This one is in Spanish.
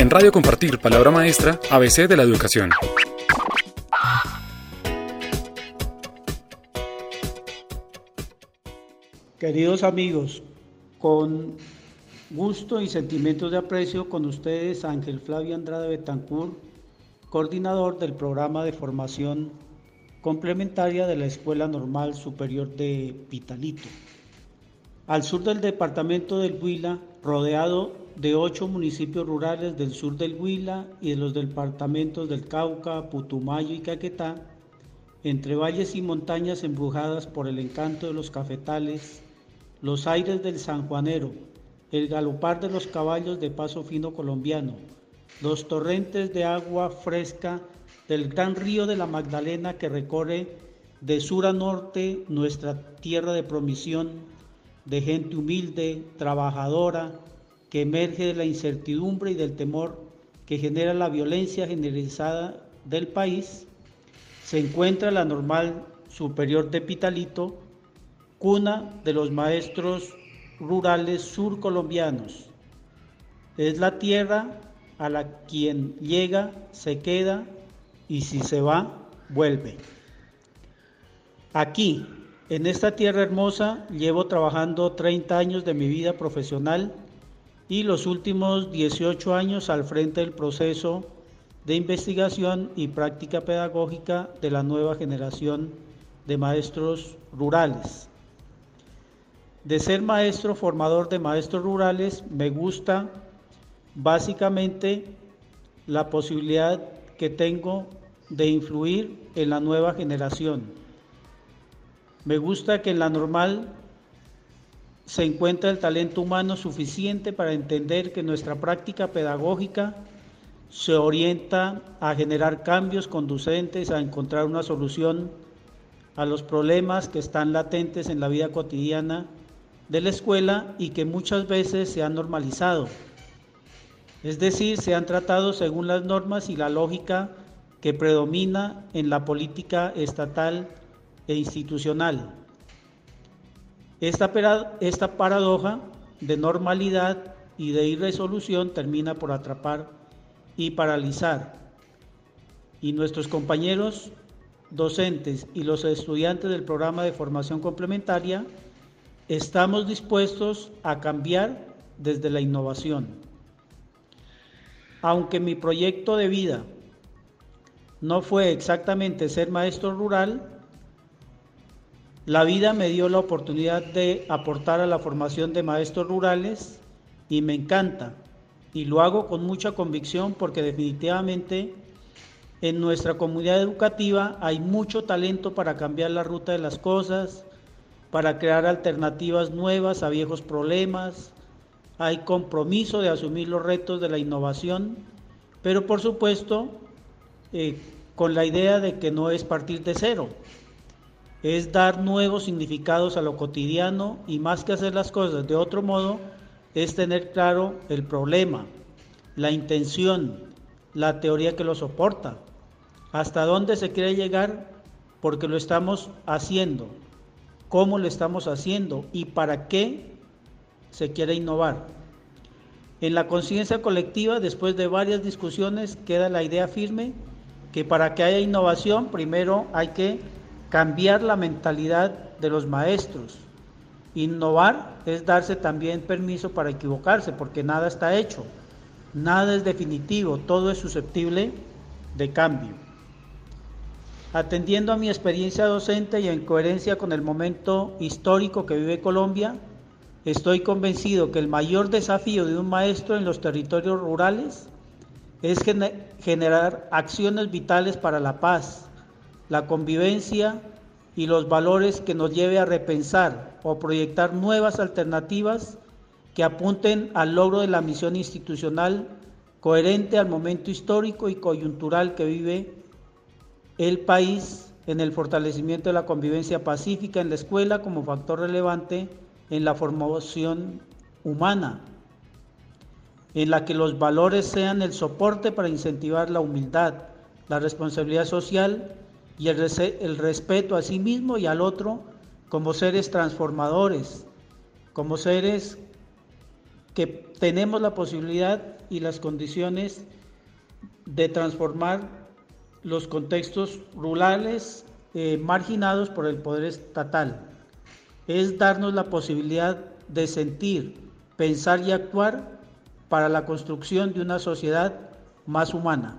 En Radio Compartir, Palabra Maestra, ABC de la Educación. Queridos amigos, con gusto y sentimientos de aprecio con ustedes Ángel Flavio Andrade Betancourt, coordinador del programa de formación complementaria de la Escuela Normal Superior de Pitalito. Al sur del departamento del Huila, rodeado de ocho municipios rurales del sur del Huila y de los departamentos del Cauca, Putumayo y Caquetá, entre valles y montañas embrujadas por el encanto de los cafetales, los aires del sanjuanero, el galopar de los caballos de paso fino colombiano, los torrentes de agua fresca del gran río de la Magdalena que recorre de sur a norte nuestra tierra de promisión, de gente humilde, trabajadora, que emerge de la incertidumbre y del temor que genera la violencia generalizada del país, se encuentra la normal superior de Pitalito, cuna de los maestros rurales surcolombianos. Es la tierra a la quien llega, se queda y si se va, vuelve. Aquí, en esta tierra hermosa, llevo trabajando 30 años de mi vida profesional y los últimos 18 años al frente del proceso de investigación y práctica pedagógica de la nueva generación de maestros rurales. De ser maestro formador de maestros rurales, me gusta básicamente la posibilidad que tengo de influir en la nueva generación. Me gusta que en la normal se encuentra el talento humano suficiente para entender que nuestra práctica pedagógica se orienta a generar cambios conducentes a encontrar una solución a los problemas que están latentes en la vida cotidiana de la escuela y que muchas veces se han normalizado. Es decir, se han tratado según las normas y la lógica que predomina en la política estatal e institucional. Esta, esta paradoja de normalidad y de irresolución termina por atrapar y paralizar. Y nuestros compañeros docentes y los estudiantes del programa de formación complementaria Estamos dispuestos a cambiar desde la innovación. Aunque mi proyecto de vida no fue exactamente ser maestro rural, la vida me dio la oportunidad de aportar a la formación de maestros rurales y me encanta. Y lo hago con mucha convicción porque definitivamente en nuestra comunidad educativa hay mucho talento para cambiar la ruta de las cosas, para crear alternativas nuevas a viejos problemas, hay compromiso de asumir los retos de la innovación, pero por supuesto eh, con la idea de que no es partir de cero, es dar nuevos significados a lo cotidiano y más que hacer las cosas de otro modo, es tener claro el problema, la intención, la teoría que lo soporta, hasta dónde se quiere llegar porque lo estamos haciendo, cómo lo estamos haciendo y para qué se quiere innovar. En la conciencia colectiva, después de varias discusiones, queda la idea firme que para que haya innovación, primero hay que cambiar la mentalidad de los maestros. Innovar es darse también permiso para equivocarse, porque nada está hecho, nada es definitivo, todo es susceptible de cambio. Atendiendo a mi experiencia docente y en coherencia con el momento histórico que vive Colombia, estoy convencido que el mayor desafío de un maestro en los territorios rurales es generar acciones vitales para la paz, la convivencia y los valores que nos lleve a repensar o proyectar nuevas alternativas que apunten al logro de la misión institucional coherente al momento histórico y coyuntural que vive el país en el fortalecimiento de la convivencia pacífica en la escuela como factor relevante en la formación humana, en la que los valores sean el soporte para incentivar la humildad, la responsabilidad social y el, respeto a sí mismo y al otro como seres transformadores, como seres que tenemos la posibilidad y las condiciones de transformar los contextos rurales eh, marginados por el poder estatal. Es darnos la posibilidad de sentir, pensar y actuar para la construcción de una sociedad más humana.